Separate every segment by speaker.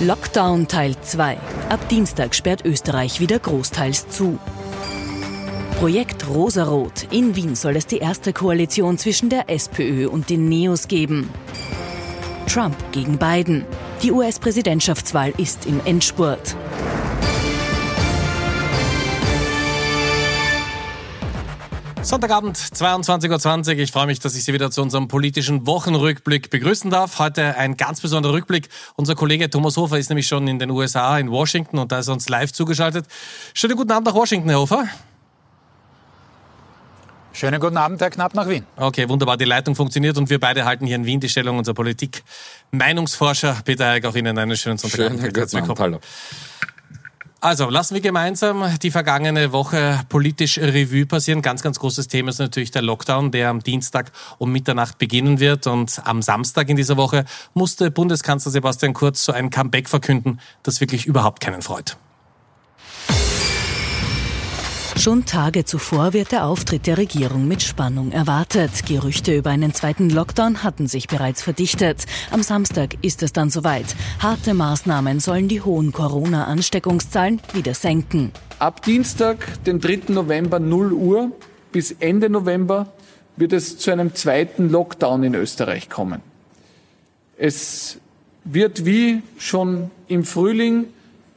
Speaker 1: Lockdown Teil 2. Ab Dienstag sperrt Österreich wieder großteils zu. Projekt Rosarot. In Wien soll es die erste Koalition zwischen der SPÖ und den Neos geben. Trump gegen Biden. Die US-Präsidentschaftswahl ist im Endspurt.
Speaker 2: Sonntagabend, 22.20 Uhr. Ich freue mich, dass ich Sie wieder zu unserem politischen Wochenrückblick begrüßen darf. Heute ein ganz besonderer Rückblick. Unser Kollege Thomas Hofer ist nämlich schon in den USA, in Washington, und da ist er uns live zugeschaltet. Schönen guten Abend nach Washington, Herr Hofer.
Speaker 3: Schönen guten Abend, Herr Knapp nach Wien.
Speaker 2: Okay, wunderbar. Die Leitung funktioniert und wir beide halten hier in Wien die Stellung unserer Politik. Meinungsforscher Peter Heig, auch Ihnen einen schönen Sonntagabend.
Speaker 4: Schönen guten Abend, hallo.
Speaker 2: Also, lassen wir gemeinsam die vergangene Woche politisch Revue passieren. Ganz, ganz großes Thema ist natürlich der Lockdown, der am Dienstag um Mitternacht beginnen wird. Und am Samstag in dieser Woche musste Bundeskanzler Sebastian Kurz so ein Comeback verkünden, das wirklich überhaupt keinen freut.
Speaker 1: Schon Tage zuvor wird der Auftritt der Regierung mit Spannung erwartet. Gerüchte über einen zweiten Lockdown hatten sich bereits verdichtet. Am Samstag ist es dann soweit. Harte Maßnahmen sollen die hohen Corona-Ansteckungszahlen wieder senken.
Speaker 5: Ab Dienstag, dem 3. November 0 Uhr bis Ende November wird es zu einem zweiten Lockdown in Österreich kommen. Es wird wie schon im Frühling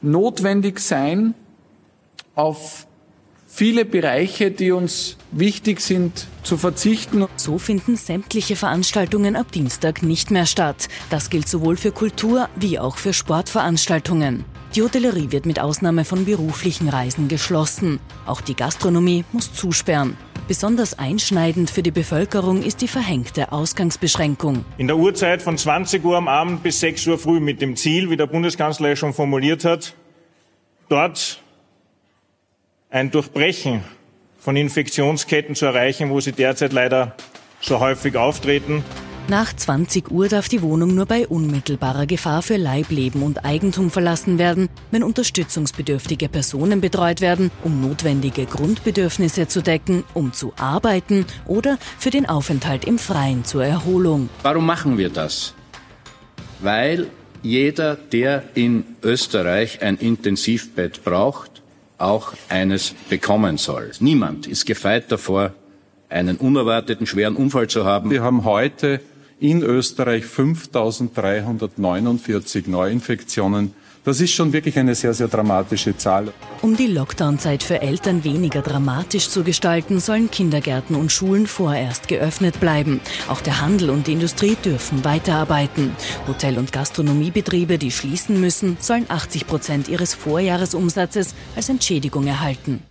Speaker 5: notwendig sein, auf viele Bereiche, die uns wichtig sind, zu verzichten.
Speaker 1: So finden sämtliche Veranstaltungen ab Dienstag nicht mehr statt. Das gilt sowohl für Kultur wie auch für Sportveranstaltungen. Die Hotellerie wird mit Ausnahme von beruflichen Reisen geschlossen. Auch die Gastronomie muss zusperren. Besonders einschneidend für die Bevölkerung ist die verhängte Ausgangsbeschränkung.
Speaker 6: In der Uhrzeit von 20 Uhr am Abend bis 6 Uhr früh mit dem Ziel, wie der Bundeskanzler ja schon formuliert hat, dort ein Durchbrechen von Infektionsketten zu erreichen, wo sie derzeit leider so häufig auftreten.
Speaker 1: Nach 20 Uhr darf die Wohnung nur bei unmittelbarer Gefahr für Leib, Leben und Eigentum verlassen werden, wenn unterstützungsbedürftige Personen betreut werden, um notwendige Grundbedürfnisse zu decken, um zu arbeiten oder für den Aufenthalt im Freien zur Erholung.
Speaker 4: Warum machen wir das? Weil jeder, der in Österreich ein Intensivbett braucht, auch eines bekommen soll. Niemand ist gefeit davor, einen unerwarteten schweren Unfall zu haben.
Speaker 7: Wir haben heute in Österreich 5349 Neuinfektionen das ist schon wirklich eine sehr, sehr dramatische Zahl.
Speaker 1: Um die Lockdown-Zeit für Eltern weniger dramatisch zu gestalten, sollen Kindergärten und Schulen vorerst geöffnet bleiben. Auch der Handel und die Industrie dürfen weiterarbeiten. Hotel- und Gastronomiebetriebe, die schließen müssen, sollen 80 Prozent ihres Vorjahresumsatzes als Entschädigung erhalten.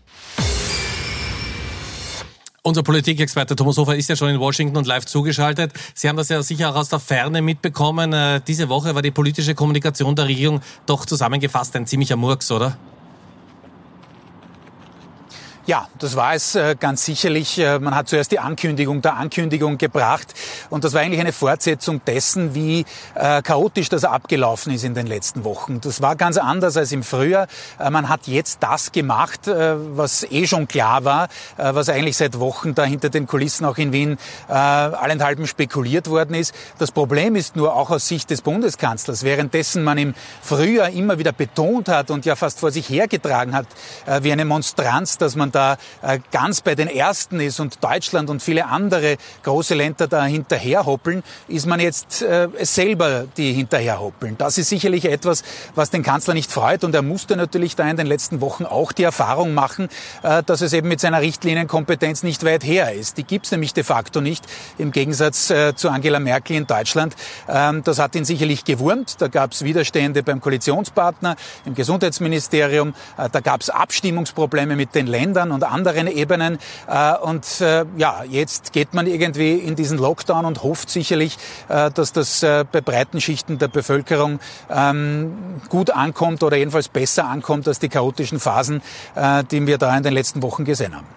Speaker 2: Unser Politikexperte Thomas Hofer ist ja schon in Washington und live zugeschaltet. Sie haben das ja sicher auch aus der Ferne mitbekommen. Äh, diese Woche war die politische Kommunikation der Regierung doch zusammengefasst ein ziemlicher Murks, oder?
Speaker 3: Ja, das war es äh, ganz sicherlich. Äh, man hat zuerst die Ankündigung der Ankündigung gebracht und das war eigentlich eine Fortsetzung dessen, wie äh, chaotisch das abgelaufen ist in den letzten Wochen. Das war ganz anders als im Frühjahr. Man hat jetzt das gemacht, was eh schon klar war, was eigentlich seit Wochen da hinter den Kulissen auch in Wien allenthalben spekuliert worden ist. Das Problem ist nur auch aus Sicht des Bundeskanzlers, währenddessen man im Frühjahr immer wieder betont hat und ja fast vor sich hergetragen hat, wie eine Monstranz, dass man da äh, ganz bei den Ersten ist und Deutschland und viele andere große Länder da hinterherhoppeln, ist man jetzt äh, selber die hinterherhoppeln. Das ist sicherlich etwas, was den Kanzler nicht freut und er musste natürlich da in den letzten Wochen auch die Erfahrung machen, äh, dass es eben mit seiner Richtlinienkompetenz nicht weit her ist. Die gibt's nämlich de facto nicht, im Gegensatz zu Angela Merkel in Deutschland. Ähm, das hat ihn sicherlich gewurmt. Da gab's Widerstände beim Koalitionspartner, im Gesundheitsministerium. Da gab's Abstimmungsprobleme mit den Ländern und anderen Ebenen. Äh, und äh, ja, jetzt geht man irgendwie in diesen Lockdown und hofft sicherlich, äh, dass das bei breiten Schichten der Bevölkerung ähm, gut ankommt oder jedenfalls besser ankommt als die chaotischen Phasen, die wir da in den letzten Wochen gesehen haben.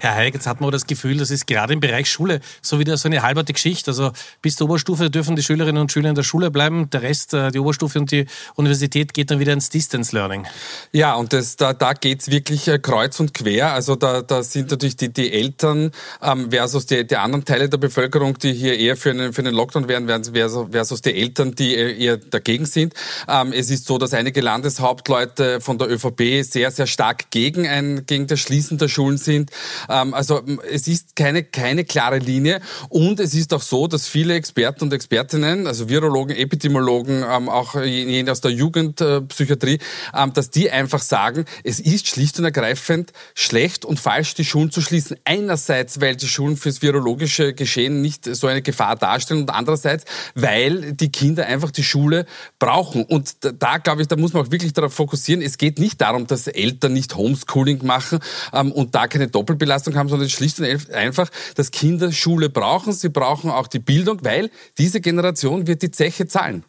Speaker 2: Herr Heig, jetzt hat man das Gefühl, das ist gerade im Bereich Schule so wieder so eine halberte Geschichte. Also bis zur Oberstufe dürfen die Schülerinnen und Schüler in der Schule bleiben. Der Rest, äh, die Oberstufe und die Universität geht dann wieder ins Distance Learning.
Speaker 8: Ja, und das, da, da geht's wirklich äh, kreuz und quer. Also da, da sind natürlich die, die Eltern ähm, versus die, die anderen Teile der Bevölkerung, die hier eher für einen, für einen Lockdown wären, versus die Eltern, die eher dagegen sind. Ähm, es ist so, dass einige Landeshauptleute von der ÖVP sehr, sehr stark gegen, ein, gegen das Schließen der Schulen sind. Ähm, also es ist keine, keine klare Linie und es ist auch so, dass viele Experten und Expertinnen, also Virologen, Epidemiologen, ähm, auch jene aus der Jugendpsychiatrie, ähm, dass die einfach sagen, es ist schlicht und ergreifend schlecht und falsch, die Schulen zu schließen. Einerseits, weil die Schulen fürs virologische Geschehen nicht so eine Gefahr darstellen und andererseits, weil die Kinder einfach die Schule brauchen. Und da, glaube ich, da muss man auch wirklich darauf fokussieren. Es geht nicht darum, dass Eltern nicht Homeschooling machen und da keine Doppelbelastung haben, sondern schlicht und einfach, dass Kinder Schule brauchen. Sie brauchen auch die Bildung, weil diese Generation wird die Zeche zahlen.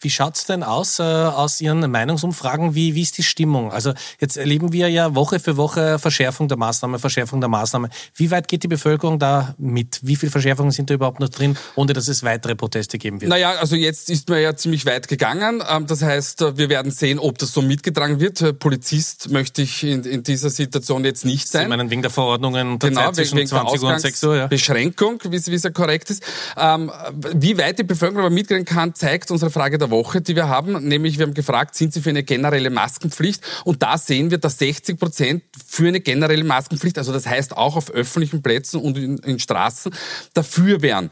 Speaker 2: Wie schaut's denn aus äh, aus Ihren Meinungsumfragen? Wie, wie ist die Stimmung? Also jetzt erleben wir ja Woche für Woche Verschärfung der Maßnahme, Verschärfung der Maßnahme. Wie weit geht die Bevölkerung da mit? Wie viele Verschärfungen sind da überhaupt noch drin, ohne dass es weitere Proteste geben wird?
Speaker 8: Naja, also jetzt ist man ja ziemlich weit gegangen. Ähm, das heißt, äh, wir werden sehen, ob das so mitgetragen wird. Polizist möchte ich in, in dieser Situation jetzt nicht sein. Sie
Speaker 2: meinen wegen der Verordnungen der
Speaker 8: genau, Zeit zwischen wegen 20 Uhr und 6 Uhr? Ja. Beschränkung, wie es ja korrekt ist. Ähm, wie weit die Bevölkerung aber mitgehen kann, zeigt unsere Frage der Woche, die wir haben. Nämlich, wir haben gefragt, sind Sie für eine generelle Maskenpflicht? Und da sehen wir, dass 60 Prozent für eine generelle Maskenpflicht, also das heißt auch auf öffentlichen Plätzen und in, in Straßen, dafür wären.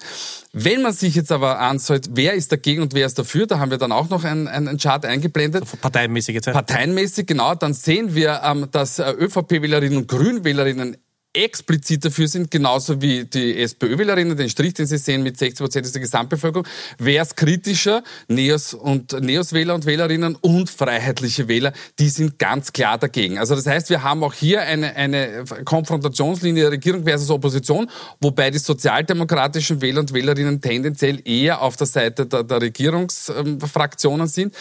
Speaker 8: Wenn man sich jetzt aber anschaut, wer ist dagegen und wer ist dafür, da haben wir dann auch noch einen, einen Chart eingeblendet.
Speaker 2: Parteienmäßig jetzt.
Speaker 8: Parteienmäßig, genau. Dann sehen wir, ähm, dass äh, ÖVP-Wählerinnen und Grünwählerinnen explizit dafür sind, genauso wie die SPÖ-Wählerinnen, den Strich, den Sie sehen mit 60 Prozent der Gesamtbevölkerung, wäre es kritischer, Neos und Neos-Wähler und Wählerinnen und freiheitliche Wähler, die sind ganz klar dagegen. Also das heißt, wir haben auch hier eine, eine Konfrontationslinie Regierung versus Opposition, wobei die sozialdemokratischen Wähler und Wählerinnen tendenziell eher auf der Seite der, der Regierungsfraktionen sind.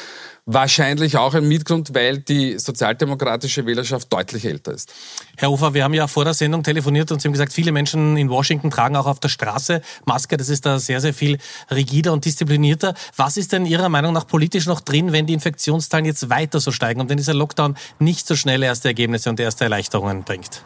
Speaker 8: Wahrscheinlich auch ein Mitgrund, weil die sozialdemokratische Wählerschaft deutlich älter ist.
Speaker 2: Herr Ufer, wir haben ja vor der Sendung telefoniert und Sie haben gesagt, viele Menschen in Washington tragen auch auf der Straße Maske. Das ist da sehr, sehr viel rigider und disziplinierter. Was ist denn Ihrer Meinung nach politisch noch drin, wenn die Infektionszahlen jetzt weiter so steigen und wenn dieser Lockdown nicht so schnell erste Ergebnisse und erste Erleichterungen bringt?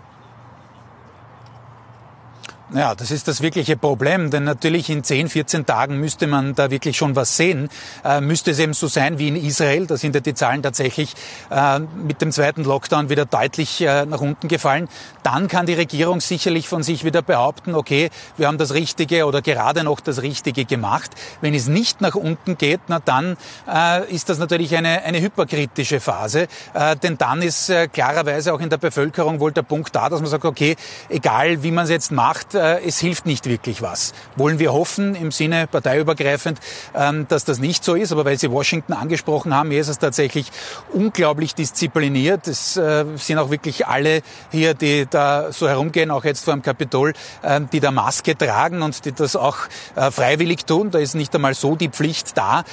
Speaker 3: Ja, das ist das wirkliche Problem, denn natürlich in 10, 14 Tagen müsste man da wirklich schon was sehen. Äh, müsste es eben so sein wie in Israel, da sind ja die Zahlen tatsächlich äh, mit dem zweiten Lockdown wieder deutlich äh, nach unten gefallen. Dann kann die Regierung sicherlich von sich wieder behaupten, okay, wir haben das Richtige oder gerade noch das Richtige gemacht. Wenn es nicht nach unten geht, na dann äh, ist das natürlich eine, eine hyperkritische Phase, äh, denn dann ist äh, klarerweise auch in der Bevölkerung wohl der Punkt da, dass man sagt, okay, egal wie man es jetzt macht, äh, es hilft nicht wirklich was. Wollen wir hoffen, im Sinne parteiübergreifend, ähm, dass das nicht so ist. Aber weil Sie Washington angesprochen haben, hier ist es tatsächlich unglaublich diszipliniert. Es äh, sind auch wirklich alle hier, die da so herumgehen, auch jetzt vor dem Kapitol, ähm, die da Maske tragen und die das auch äh, freiwillig tun. Da ist nicht einmal so die Pflicht da.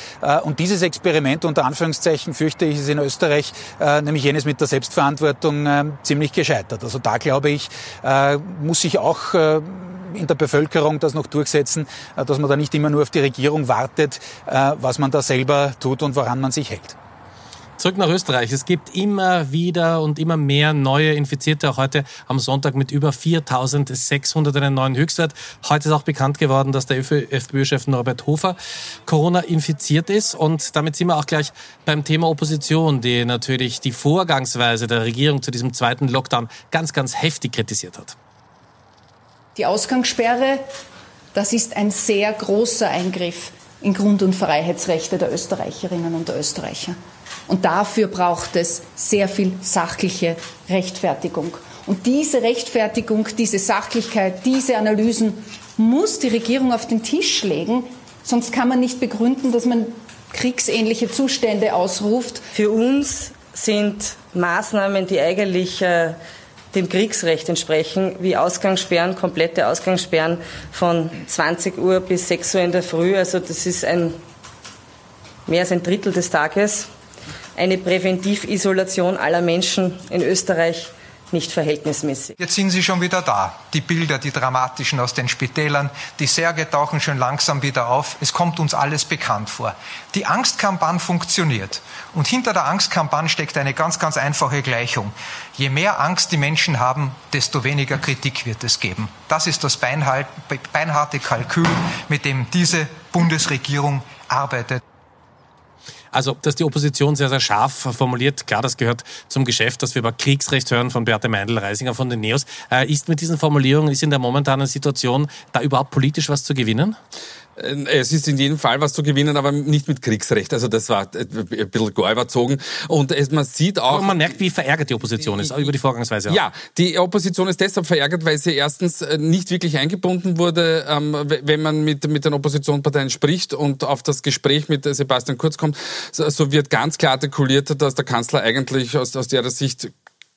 Speaker 3: Und dieses Experiment unter Anführungszeichen fürchte ich ist in Österreich, nämlich jenes mit der Selbstverantwortung, ähm, ziemlich gescheitert. Also da glaube ich, muss sich auch in der Bevölkerung das noch durchsetzen, äh, dass man da nicht immer nur auf die Regierung wartet, äh, was man da selber tut und woran man sich hält.
Speaker 2: Zurück nach Österreich. Es gibt immer wieder und immer mehr neue Infizierte, auch heute am Sonntag mit über 4.600 einen neuen Höchstwert. Heute ist auch bekannt geworden, dass der FPÖ-Chef Norbert Hofer Corona infiziert ist. Und damit sind wir auch gleich beim Thema Opposition, die natürlich die Vorgangsweise der Regierung zu diesem zweiten Lockdown ganz, ganz heftig kritisiert hat.
Speaker 9: Die Ausgangssperre, das ist ein sehr großer Eingriff in Grund- und Freiheitsrechte der Österreicherinnen und der Österreicher. Und dafür braucht es sehr viel sachliche Rechtfertigung. Und diese Rechtfertigung, diese Sachlichkeit, diese Analysen muss die Regierung auf den Tisch legen. Sonst kann man nicht begründen, dass man kriegsähnliche Zustände ausruft.
Speaker 10: Für uns sind Maßnahmen, die eigentlich äh, dem Kriegsrecht entsprechen, wie Ausgangssperren, komplette Ausgangssperren von 20 Uhr bis 6 Uhr in der Früh. Also das ist ein, mehr als ein Drittel des Tages. Eine Präventivisolation aller Menschen in Österreich nicht verhältnismäßig.
Speaker 11: Jetzt sind sie schon wieder da. Die Bilder, die dramatischen aus den Spitälern, die Särge tauchen schon langsam wieder auf. Es kommt uns alles bekannt vor. Die Angstkampagne funktioniert. Und hinter der Angstkampagne steckt eine ganz, ganz einfache Gleichung. Je mehr Angst die Menschen haben, desto weniger Kritik wird es geben. Das ist das beinharte Kalkül, mit dem diese Bundesregierung arbeitet.
Speaker 2: Also, dass die Opposition sehr, sehr scharf formuliert, klar, das gehört zum Geschäft, dass wir über Kriegsrecht hören von Beate Meindl-Reisinger von den NEOS. Äh, ist mit diesen Formulierungen, ist in der momentanen Situation da überhaupt politisch was zu gewinnen?
Speaker 8: Äh, es ist in jedem Fall was zu gewinnen, aber nicht mit Kriegsrecht. Also das war ein bisschen gar überzogen. Und es, man sieht auch... Aber
Speaker 2: man merkt, wie verärgert die Opposition ist, über die Vorgangsweise.
Speaker 8: Auch. Ja, die Opposition ist deshalb verärgert, weil sie erstens äh, nicht wirklich eingebunden wurde, ähm, wenn man mit, mit den Oppositionsparteien spricht und auf das Gespräch mit Sebastian Kurz kommt. So wird ganz klar artikuliert, dass der Kanzler eigentlich aus, aus der Sicht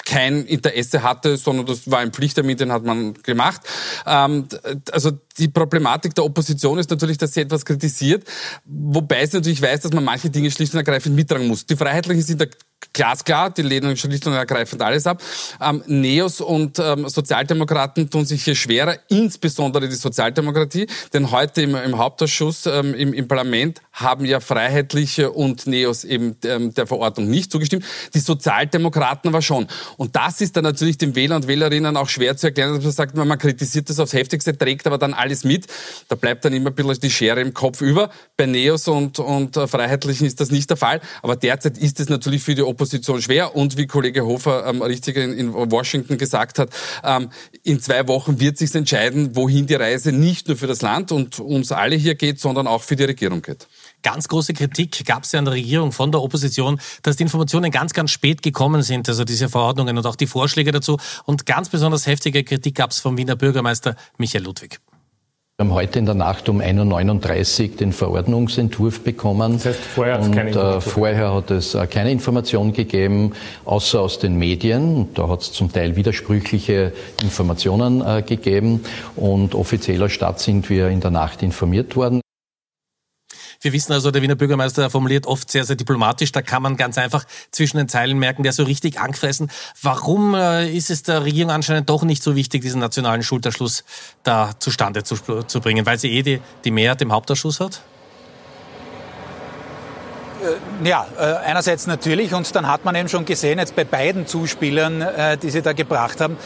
Speaker 8: kein Interesse hatte, sondern das war ein Pflichttermin, den hat man gemacht. Ähm, also die Problematik der Opposition ist natürlich, dass sie etwas kritisiert, wobei es natürlich weiß, dass man manche Dinge schlicht und ergreifend mittragen muss. Die Freiheitlichen sind da glasklar, die lehnen schlicht und ergreifend alles ab. Ähm, Neos und ähm, Sozialdemokraten tun sich hier schwerer, insbesondere die Sozialdemokratie, denn heute im, im Hauptausschuss ähm, im, im, Parlament haben ja Freiheitliche und Neos eben ähm, der Verordnung nicht zugestimmt, die Sozialdemokraten aber schon. Und das ist dann natürlich den Wähler und Wählerinnen auch schwer zu erklären, dass man sagt, man kritisiert das aufs Heftigste, trägt aber dann alles mit. Da bleibt dann immer ein bisschen die Schere im Kopf über. Bei Neos und, und äh, Freiheitlichen ist das nicht der Fall, aber derzeit ist es natürlich für die Opposition schwer. Und wie Kollege Hofer ähm, richtig in, in, Washington gesagt hat, ähm, in zwei Wochen wird sich entscheiden, wohin die Reise nicht nur für das Land und uns alle hier geht, sondern auch für die Regierung geht.
Speaker 2: Ganz große Kritik gab es ja an der Regierung von der Opposition, dass die Informationen ganz, ganz spät gekommen sind, also diese Verordnungen und auch die Vorschläge dazu. Und ganz besonders heftige Kritik gab es vom Wiener Bürgermeister Michael Ludwig.
Speaker 12: Wir haben heute in der Nacht um 1.39 Uhr den Verordnungsentwurf bekommen. Das heißt, vorher hat es keine Information. Äh, vorher hat es äh, keine Information gegeben, außer aus den Medien. Da hat es zum Teil widersprüchliche Informationen äh, gegeben. Und offizieller Stadt sind wir in der Nacht informiert worden.
Speaker 2: Wir wissen also, der Wiener Bürgermeister formuliert oft sehr, sehr diplomatisch. Da kann man ganz einfach zwischen den Zeilen merken, der ist so richtig angefressen. Warum äh, ist es der Regierung anscheinend doch nicht so wichtig, diesen nationalen Schulterschluss da zustande zu, zu bringen? Weil sie eh die, die Mehrheit im Hauptausschuss hat?
Speaker 3: Äh, ja, äh, einerseits natürlich und dann hat man eben schon gesehen, jetzt bei beiden Zuspielern, äh, die Sie da gebracht haben,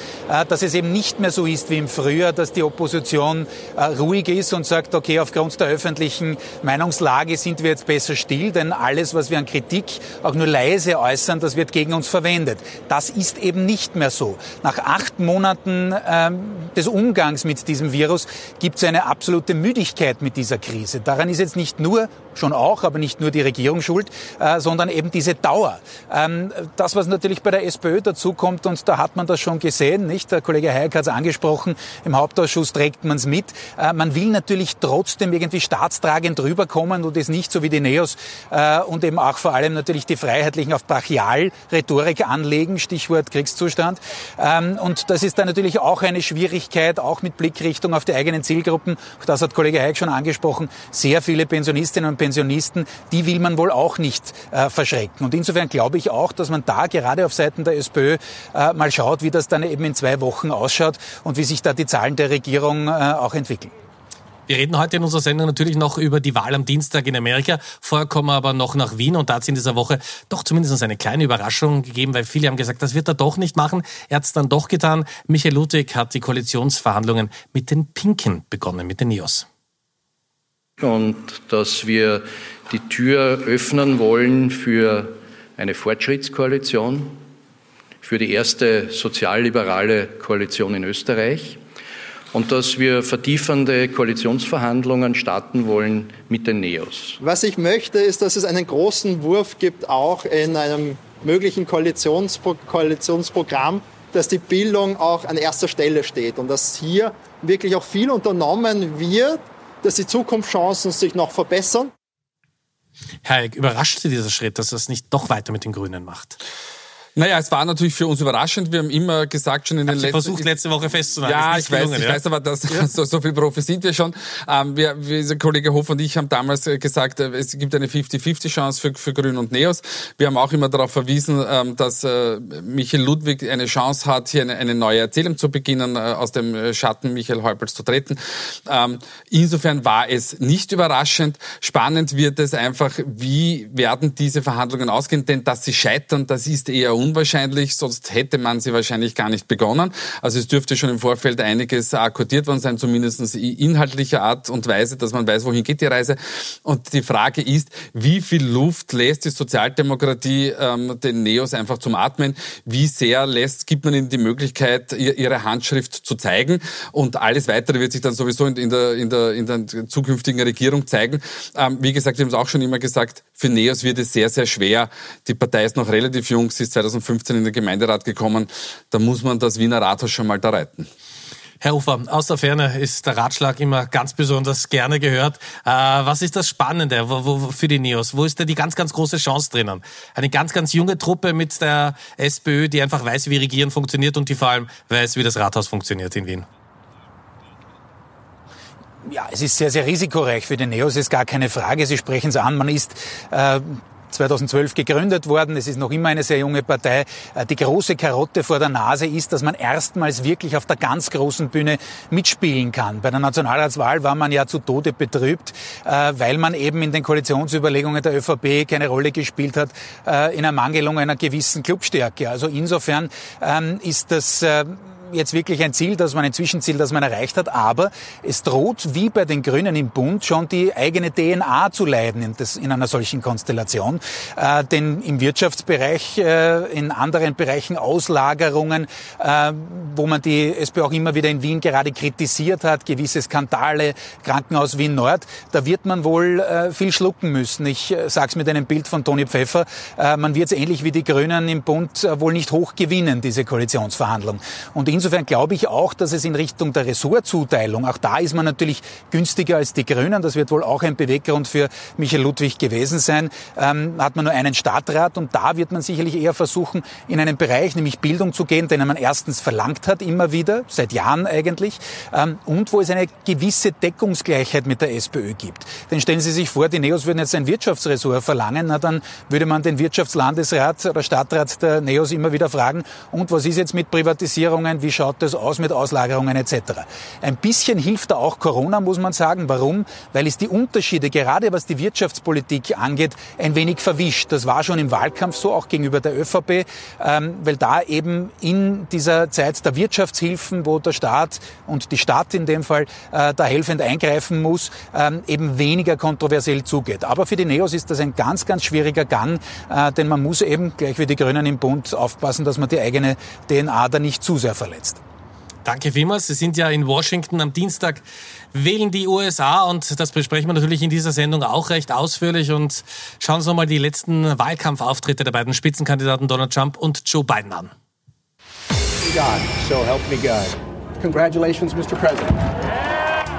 Speaker 3: dass es eben nicht mehr so ist wie im Frühjahr, dass die Opposition ruhig ist und sagt, okay, aufgrund der öffentlichen Meinungslage sind wir jetzt besser still, denn alles, was wir an Kritik auch nur leise äußern, das wird gegen uns verwendet. Das ist eben nicht mehr so. Nach acht Monaten ähm, des Umgangs mit diesem Virus gibt es eine absolute Müdigkeit mit dieser Krise. Daran ist jetzt nicht nur, schon auch, aber nicht nur die Regierung schuld, äh, sondern eben diese Dauer. Ähm, das, was natürlich bei der SPÖ dazukommt, und da hat man das schon gesehen, nicht? Der Kollege Hayek hat es angesprochen, im Hauptausschuss trägt man es mit. Äh, man will natürlich trotzdem irgendwie staatstragend rüberkommen und ist nicht so wie die Neos äh, und eben auch vor allem natürlich die Freiheitlichen auf Brachial-Rhetorik anlegen, Stichwort Kriegszustand. Ähm, und das ist dann natürlich auch eine Schwierigkeit, auch mit Blickrichtung auf die eigenen Zielgruppen. Das hat Kollege Hayek schon angesprochen. Sehr viele Pensionistinnen und Pensionisten, die will man wohl auch nicht äh, verschrecken. Und insofern glaube ich auch, dass man da gerade auf Seiten der SPÖ äh, mal schaut, wie das dann eben in zwei Wochen ausschaut und wie sich da die Zahlen der Regierung äh, auch entwickeln.
Speaker 2: Wir reden heute in unserer Sendung natürlich noch über die Wahl am Dienstag in Amerika. Vorher kommen wir aber noch nach Wien und da hat es in dieser Woche doch zumindest eine kleine Überraschung gegeben, weil viele haben gesagt, das wird er doch nicht machen. Er hat es dann doch getan. Michael Ludwig hat die Koalitionsverhandlungen mit den Pinken begonnen, mit den NIOS.
Speaker 4: Und dass wir die Tür öffnen wollen für eine Fortschrittskoalition, für die erste sozialliberale Koalition in Österreich und dass wir vertiefende Koalitionsverhandlungen starten wollen mit den NEOS.
Speaker 13: Was ich möchte, ist, dass es einen großen Wurf gibt, auch in einem möglichen Koalitionspro Koalitionsprogramm, dass die Bildung auch an erster Stelle steht und dass hier wirklich auch viel unternommen wird, dass die Zukunftschancen sich noch verbessern.
Speaker 2: Herr, überrascht Sie dieser Schritt, dass er es nicht doch weiter mit den Grünen macht?
Speaker 8: Naja, es war natürlich für uns überraschend. Wir haben immer gesagt, schon in den
Speaker 2: letzten... versucht, letzte Woche festzuhalten.
Speaker 8: Ja, ich weiß, ich ja? weiß aber, dass ja. so, so viel Profi sind wir schon. Ähm, wir, wir, Kollege Hof und ich haben damals äh, gesagt, äh, es gibt eine 50-50-Chance für, für Grün und Neos. Wir haben auch immer darauf verwiesen, ähm, dass äh, Michael Ludwig eine Chance hat, hier eine, eine neue Erzählung zu beginnen, äh, aus dem Schatten Michael Häupels zu treten. Ähm, insofern war es nicht überraschend. Spannend wird es einfach, wie werden diese Verhandlungen ausgehen, denn dass sie scheitern, das ist eher unwahrscheinlich, sonst hätte man sie wahrscheinlich gar nicht begonnen. Also es dürfte schon im Vorfeld einiges akkordiert worden sein, zumindest inhaltlicher Art und Weise, dass man weiß, wohin geht die Reise. Und die Frage ist, wie viel Luft lässt die Sozialdemokratie ähm, den Neos einfach zum Atmen? Wie sehr lässt, gibt man ihnen die Möglichkeit, ihre Handschrift zu zeigen? Und alles Weitere wird sich dann sowieso in, der, in, der, in der zukünftigen Regierung zeigen. Ähm, wie gesagt, wir haben es auch schon immer gesagt, für Neos wird es sehr, sehr schwer. Die Partei ist noch relativ jung, sie ist 2015 in den Gemeinderat gekommen. Da muss man das Wiener Rathaus schon mal da reiten.
Speaker 2: Herr Ufer, aus der Ferne ist der Ratschlag immer ganz besonders gerne gehört. Äh, was ist das Spannende für die Neos? Wo ist da die ganz, ganz große Chance drinnen? Eine ganz, ganz junge Truppe mit der SPÖ, die einfach weiß, wie Regieren funktioniert und die vor allem weiß, wie das Rathaus funktioniert in Wien.
Speaker 3: Ja, es ist sehr, sehr risikoreich für die Neos, ist gar keine Frage. Sie sprechen es an. Man ist äh, 2012 gegründet worden. Es ist noch immer eine sehr junge Partei. Äh, die große Karotte vor der Nase ist, dass man erstmals wirklich auf der ganz großen Bühne mitspielen kann. Bei der Nationalratswahl war man ja zu Tode betrübt, äh, weil man eben in den Koalitionsüberlegungen der ÖVP keine Rolle gespielt hat äh, in Ermangelung einer gewissen Clubstärke. Also insofern ähm, ist das jetzt wirklich ein Ziel, dass man ein Zwischenziel, das man erreicht hat, aber es droht wie bei den Grünen im Bund schon die eigene DNA zu leiden in, das, in einer solchen Konstellation. Äh, denn im Wirtschaftsbereich, äh, in anderen Bereichen Auslagerungen, äh, wo man die SPÖ auch immer wieder in Wien gerade kritisiert hat, gewisse Skandale, Krankenhaus Wien Nord, da wird man wohl äh, viel schlucken müssen. Ich äh, sage es mit einem Bild von Toni Pfeffer, äh, man wird es ähnlich wie die Grünen im Bund wohl nicht hoch gewinnen, diese Koalitionsverhandlung. Und Insofern glaube ich auch, dass es in Richtung der Ressortzuteilung, auch da ist man natürlich günstiger als die Grünen, das wird wohl auch ein Beweggrund für Michael Ludwig gewesen sein, ähm, hat man nur einen Stadtrat und da wird man sicherlich eher versuchen, in einen Bereich, nämlich Bildung zu gehen, den man erstens verlangt hat, immer wieder, seit Jahren eigentlich, ähm, und wo es eine gewisse Deckungsgleichheit mit der SPÖ gibt. Denn stellen Sie sich vor, die Neos würden jetzt ein Wirtschaftsressort verlangen, na dann würde man den Wirtschaftslandesrat oder Stadtrat der Neos immer wieder fragen, und was ist jetzt mit Privatisierungen, wie schaut das aus mit Auslagerungen etc. Ein bisschen hilft da auch Corona, muss man sagen. Warum? Weil es die Unterschiede, gerade was die Wirtschaftspolitik angeht, ein wenig verwischt. Das war schon im Wahlkampf so, auch gegenüber der ÖVP, ähm, weil da eben in dieser Zeit der Wirtschaftshilfen, wo der Staat und die Stadt in dem Fall äh, da helfend eingreifen muss, ähm, eben weniger kontroversiell zugeht. Aber für die Neos ist das ein ganz, ganz schwieriger Gang, äh, denn man muss eben, gleich wie die Grünen im Bund, aufpassen, dass man die eigene DNA da nicht zu sehr verletzt.
Speaker 2: Danke vielmals. Sie sind ja in Washington am Dienstag wählen die USA und das besprechen wir natürlich in dieser Sendung auch recht ausführlich und schauen uns nochmal die letzten Wahlkampfauftritte der beiden Spitzenkandidaten Donald Trump und Joe Biden an.
Speaker 14: God, so help me God. Congratulations, Mr. President.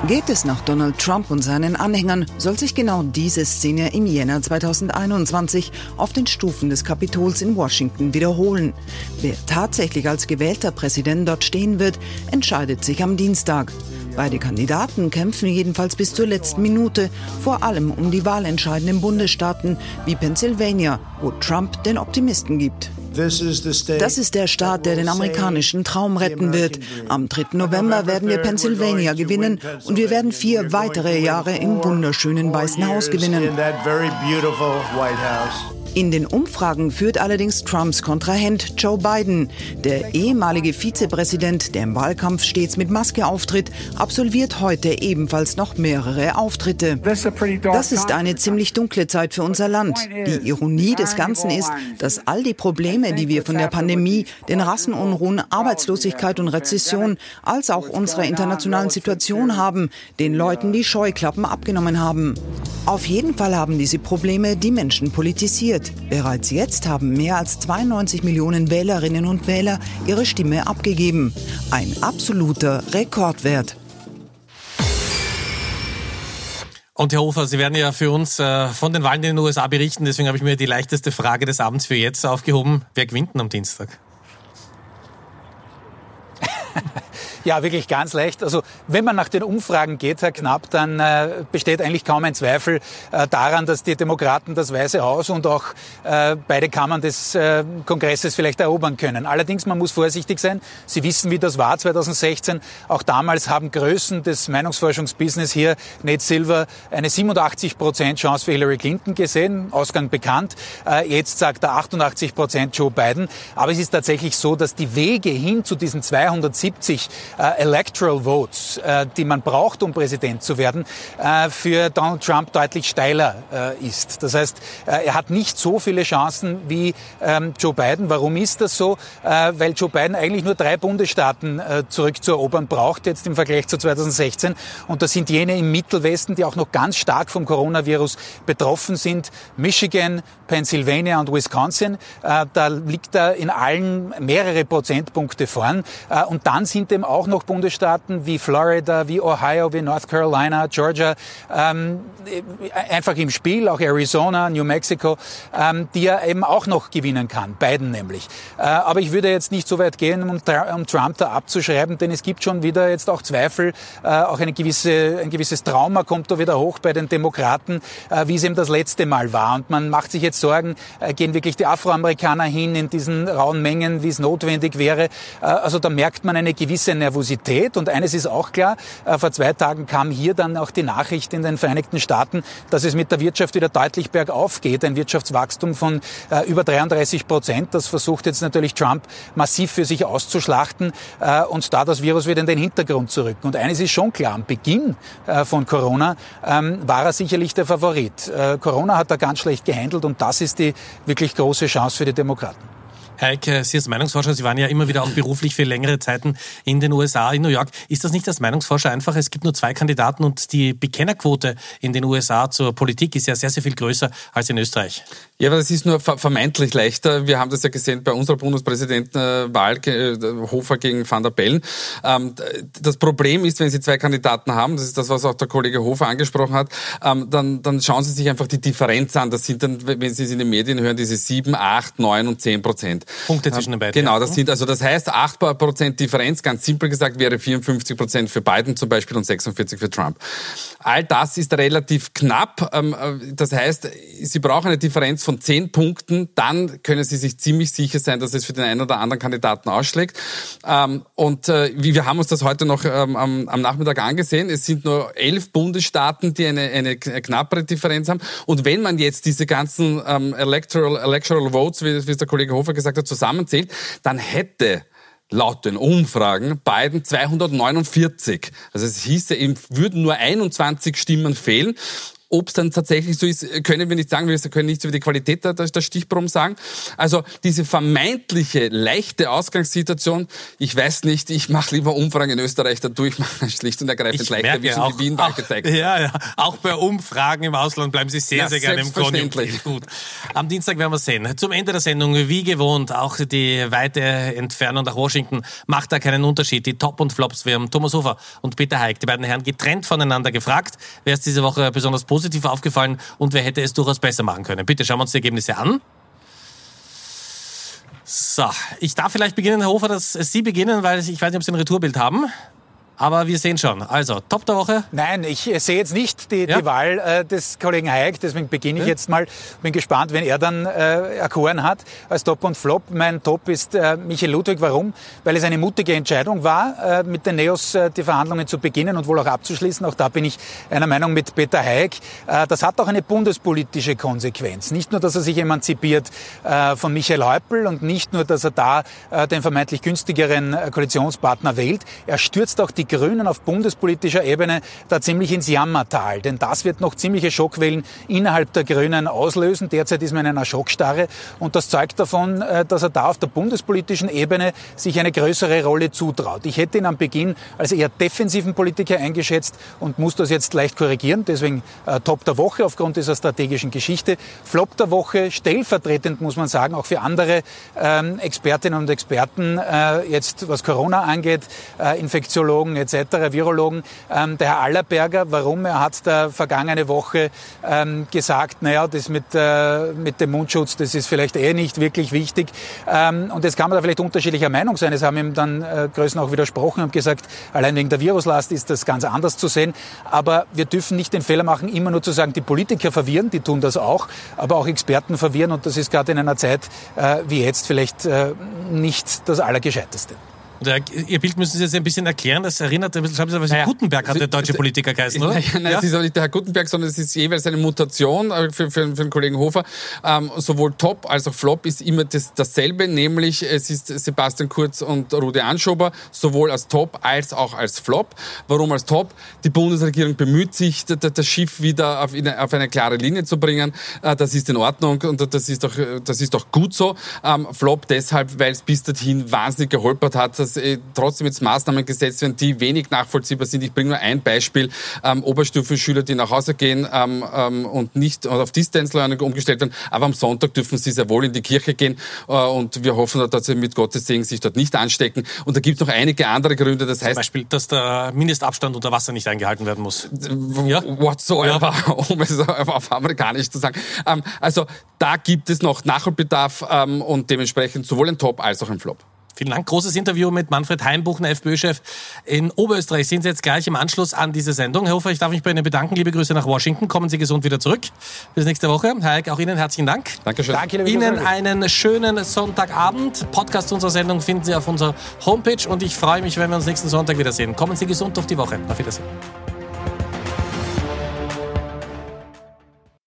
Speaker 15: Geht es nach Donald Trump und seinen Anhängern, soll sich genau diese Szene im Jänner 2021 auf den Stufen des Kapitols in Washington wiederholen. Wer tatsächlich als gewählter Präsident dort stehen wird, entscheidet sich am Dienstag. Beide Kandidaten kämpfen jedenfalls bis zur letzten Minute, vor allem um die wahlentscheidenden Bundesstaaten wie Pennsylvania, wo Trump den Optimisten gibt. Das ist der Staat, der den amerikanischen Traum retten wird. Am 3. November werden wir Pennsylvania gewinnen und wir werden vier weitere Jahre im wunderschönen Weißen Haus gewinnen. In den Umfragen führt allerdings Trumps Kontrahent Joe Biden. Der ehemalige Vizepräsident, der im Wahlkampf stets mit Maske auftritt, absolviert heute ebenfalls noch mehrere Auftritte. Das ist eine ziemlich dunkle Zeit für unser Land. Die Ironie des Ganzen ist, dass all die Probleme, die wir von der Pandemie, den Rassenunruhen, Arbeitslosigkeit und Rezession, als auch unserer internationalen Situation haben, den Leuten die Scheuklappen abgenommen haben. Auf jeden Fall haben diese Probleme die Menschen politisiert. Bereits jetzt haben mehr als 92 Millionen Wählerinnen und Wähler ihre Stimme abgegeben. Ein absoluter Rekordwert.
Speaker 2: Und Herr Hofer, Sie werden ja für uns äh, von den Wahlen in den USA berichten, deswegen habe ich mir die leichteste Frage des Abends für jetzt aufgehoben. Wer gewinnt denn am Dienstag?
Speaker 3: Ja, wirklich ganz leicht. Also wenn man nach den Umfragen geht, Herr Knapp, dann äh, besteht eigentlich kaum ein Zweifel äh, daran, dass die Demokraten das Weiße Haus und auch äh, beide Kammern des äh, Kongresses vielleicht erobern können. Allerdings, man muss vorsichtig sein. Sie wissen, wie das war 2016. Auch damals haben Größen des Meinungsforschungsbusiness hier, Nate Silver, eine 87 Prozent Chance für Hillary Clinton gesehen. Ausgang bekannt. Äh, jetzt sagt er 88 Prozent Joe Biden. Aber es ist tatsächlich so, dass die Wege hin zu diesen 270 äh, Electoral Votes, äh, die man braucht, um Präsident zu werden, äh, für Donald Trump deutlich steiler äh, ist. Das heißt, äh, er hat nicht so viele Chancen wie ähm, Joe Biden. Warum ist das so? Äh, weil Joe Biden eigentlich nur drei Bundesstaaten zurückzuerobern braucht, jetzt im Vergleich zu 2016. Und das sind jene im Mittelwesten, die auch noch ganz stark vom Coronavirus betroffen sind. Michigan, Pennsylvania und Wisconsin. Da liegt er in allen mehrere Prozentpunkte vorn. Und dann sind eben auch auch noch Bundesstaaten wie Florida, wie Ohio, wie North Carolina, Georgia ähm, einfach im Spiel, auch Arizona, New Mexico, ähm, die er eben auch noch gewinnen kann, Biden nämlich. Äh, aber ich würde jetzt nicht so weit gehen, um, um, Trump da abzuschreiben, denn es gibt schon wieder jetzt auch Zweifel, äh, auch eine gewisse, ein gewisses Trauma kommt da wieder hoch bei den Demokraten, äh, wie es eben das letzte Mal war. Und man macht sich jetzt Sorgen, äh, gehen wirklich die Afroamerikaner hin in diesen rauen Mengen, wie es notwendig wäre. Äh, also da merkt man eine gewisse Nervosität Nervosität. Und eines ist auch klar, äh, vor zwei Tagen kam hier dann auch die Nachricht in den Vereinigten Staaten, dass es mit der Wirtschaft wieder deutlich bergauf geht. Ein Wirtschaftswachstum von äh, über 33 Prozent. Das versucht jetzt natürlich Trump massiv für sich auszuschlachten äh, und da das Virus wieder in den Hintergrund zu rücken. Und eines ist schon klar, am Beginn von Corona ähm, war er sicherlich der Favorit. Corona hat er ganz schlecht gehandelt und das ist die wirklich große Chance für die Demokraten.
Speaker 2: Eck, Sie als Meinungsforscher, Sie waren ja immer wieder auch beruflich für längere Zeiten in den USA, in New York. Ist das nicht als Meinungsforscher einfach? Es gibt nur zwei Kandidaten und die Bekennerquote in den USA zur Politik ist ja sehr, sehr viel größer als in Österreich.
Speaker 8: Ja, aber das ist nur vermeintlich leichter. Wir haben das ja gesehen bei unserer Bundespräsidentenwahl, äh, Hofer gegen Van der Bellen. Ähm, das Problem ist, wenn Sie zwei Kandidaten haben, das ist das, was auch der Kollege Hofer angesprochen hat, ähm, dann, dann schauen Sie sich einfach die Differenz an. Das sind dann, wenn Sie es in den Medien hören, diese sieben, acht, neun und zehn Prozent.
Speaker 2: Punkte zwischen den beiden.
Speaker 8: Genau, das sind, also das heißt, 8% Differenz, ganz simpel gesagt, wäre 54% für Biden zum Beispiel und 46 für Trump. All das ist relativ knapp. Ähm, äh, das heißt, Sie brauchen eine Differenz von 10 Punkten, dann können Sie sich ziemlich sicher sein, dass es für den einen oder anderen Kandidaten ausschlägt. Ähm, und äh, wir haben uns das heute noch ähm, am Nachmittag angesehen. Es sind nur elf Bundesstaaten, die eine, eine knappere Differenz haben. Und wenn man jetzt diese ganzen Electoral, Electoral Votes, wie, wie der Kollege Hofer gesagt hat, zusammenzählt, dann hätte laut den Umfragen Biden 249. Also es hieße, ihm würden nur 21 Stimmen fehlen. Ob es dann tatsächlich so ist, können wir nicht sagen. Wir können nichts über die Qualität der, der Stichproben sagen. Also diese vermeintliche leichte Ausgangssituation, ich weiß nicht, ich mache lieber Umfragen in Österreich, da tue ich mal schlicht und ergreifend ich leichter, wie
Speaker 2: auch,
Speaker 8: die Wien
Speaker 2: auch,
Speaker 8: gezeigt
Speaker 2: Ja, ja, auch bei Umfragen im Ausland bleiben Sie sehr, ja, sehr gerne im Konjunktiv. Gut. Am Dienstag werden wir sehen. Zum Ende der Sendung, wie gewohnt, auch die weite Entfernung nach Washington macht da keinen Unterschied. Die Top und Flops, wir haben Thomas Hofer und Peter Heik, die beiden Herren getrennt voneinander gefragt. Wer ist diese Woche besonders positiv positiv aufgefallen und wer hätte es durchaus besser machen können? Bitte schauen wir uns die Ergebnisse an. So, ich darf vielleicht beginnen, Herr Hofer, dass Sie beginnen, weil ich weiß nicht, ob Sie ein Retourbild haben. Aber wir sehen schon. Also, Top der Woche?
Speaker 3: Nein, ich sehe jetzt nicht die, ja? die Wahl äh, des Kollegen Hayek, deswegen beginne ich jetzt mal. Bin gespannt, wenn er dann äh, erkoren hat als Top und Flop. Mein Top ist äh, Michael Ludwig. Warum? Weil es eine mutige Entscheidung war, äh, mit den Neos äh, die Verhandlungen zu beginnen und wohl auch abzuschließen. Auch da bin ich einer Meinung mit Peter Hayek. Äh, das hat auch eine bundespolitische Konsequenz. Nicht nur, dass er sich emanzipiert äh, von Michael Häupl und nicht nur, dass er da äh, den vermeintlich günstigeren äh, Koalitionspartner wählt. Er stürzt auch die die Grünen auf bundespolitischer Ebene da ziemlich ins Jammertal. Denn das wird noch ziemliche Schockwellen innerhalb der Grünen auslösen. Derzeit ist man in einer Schockstarre. Und das zeugt davon, äh, dass er da auf der bundespolitischen Ebene sich eine größere Rolle zutraut. Ich hätte ihn am Beginn als eher defensiven Politiker eingeschätzt und muss das jetzt leicht korrigieren. Deswegen äh, Top der Woche aufgrund dieser strategischen Geschichte. Flop der Woche, stellvertretend muss man sagen, auch für andere ähm, Expertinnen und Experten, äh, jetzt was Corona angeht, Infektiologen, Virologen etc., Virologen, ähm, der Herr Allerberger, warum? Er hat da vergangene Woche ähm, gesagt, naja, das mit, äh, mit dem Mundschutz, das ist vielleicht eh nicht wirklich wichtig. Ähm, und jetzt kann man da vielleicht unterschiedlicher Meinung sein. Es haben ihm dann äh, Größen auch widersprochen und gesagt, allein wegen der Viruslast ist das ganz anders zu sehen. Aber wir dürfen nicht den Fehler machen, immer nur zu sagen, die Politiker verwirren, die tun das auch, aber auch Experten verwirren. Und das ist gerade in einer Zeit äh, wie jetzt vielleicht äh, nicht das Allergescheiteste.
Speaker 2: Der, Ihr Bild müssen Sie jetzt ein bisschen erklären. Das erinnert ein bisschen, was naja, Gutenberg hat, der deutsche Politiker geheißen, oder?
Speaker 8: Nein, nein ja? es ist aber nicht der Herr Gutenberg, sondern es ist jeweils eine Mutation äh, für, für, für den Kollegen Hofer. Ähm, sowohl Top als auch Flop ist immer das, dasselbe, nämlich es ist Sebastian Kurz und Rudi Anschober, sowohl als Top als auch als Flop. Warum als Top? Die Bundesregierung bemüht sich, das Schiff wieder auf eine, auf eine klare Linie zu bringen. Äh, das ist in Ordnung und das ist doch, das ist doch gut so. Ähm, Flop deshalb, weil es bis dahin wahnsinnig geholpert hat, dass äh, trotzdem jetzt Maßnahmen gesetzt werden, die wenig nachvollziehbar sind. Ich bringe nur ein Beispiel. Ähm, Oberstufenschüler, die nach Hause gehen ähm, ähm, und nicht auf Distance Learning umgestellt werden, aber am Sonntag dürfen sie sehr wohl in die Kirche gehen äh, und wir hoffen, dass sie mit Gottes Segen sich dort nicht anstecken. Und da gibt es noch einige andere Gründe. Das heißt,
Speaker 2: Zum Beispiel, dass der Mindestabstand unter Wasser nicht eingehalten werden muss.
Speaker 8: Ja? Whatsoever, ja. um es auf amerikanisch zu sagen. Ähm, also da gibt es noch Nachholbedarf ähm, und dementsprechend sowohl ein Top als auch ein Flop.
Speaker 2: Vielen Dank. Großes Interview mit Manfred Heimbuchner, FPÖ-Chef in Oberösterreich. Sind Sie jetzt gleich im Anschluss an diese Sendung. Herr Hofer, ich darf mich bei Ihnen bedanken. Liebe Grüße nach Washington. Kommen Sie gesund wieder zurück. Bis nächste Woche. Herr Eick, auch Ihnen herzlichen Dank.
Speaker 8: Dankeschön.
Speaker 2: Danke, Ihnen einen schönen Sonntagabend. Podcast unserer Sendung finden Sie auf unserer Homepage und ich freue mich, wenn wir uns nächsten Sonntag wiedersehen. Kommen Sie gesund durch die Woche. Auf Wiedersehen.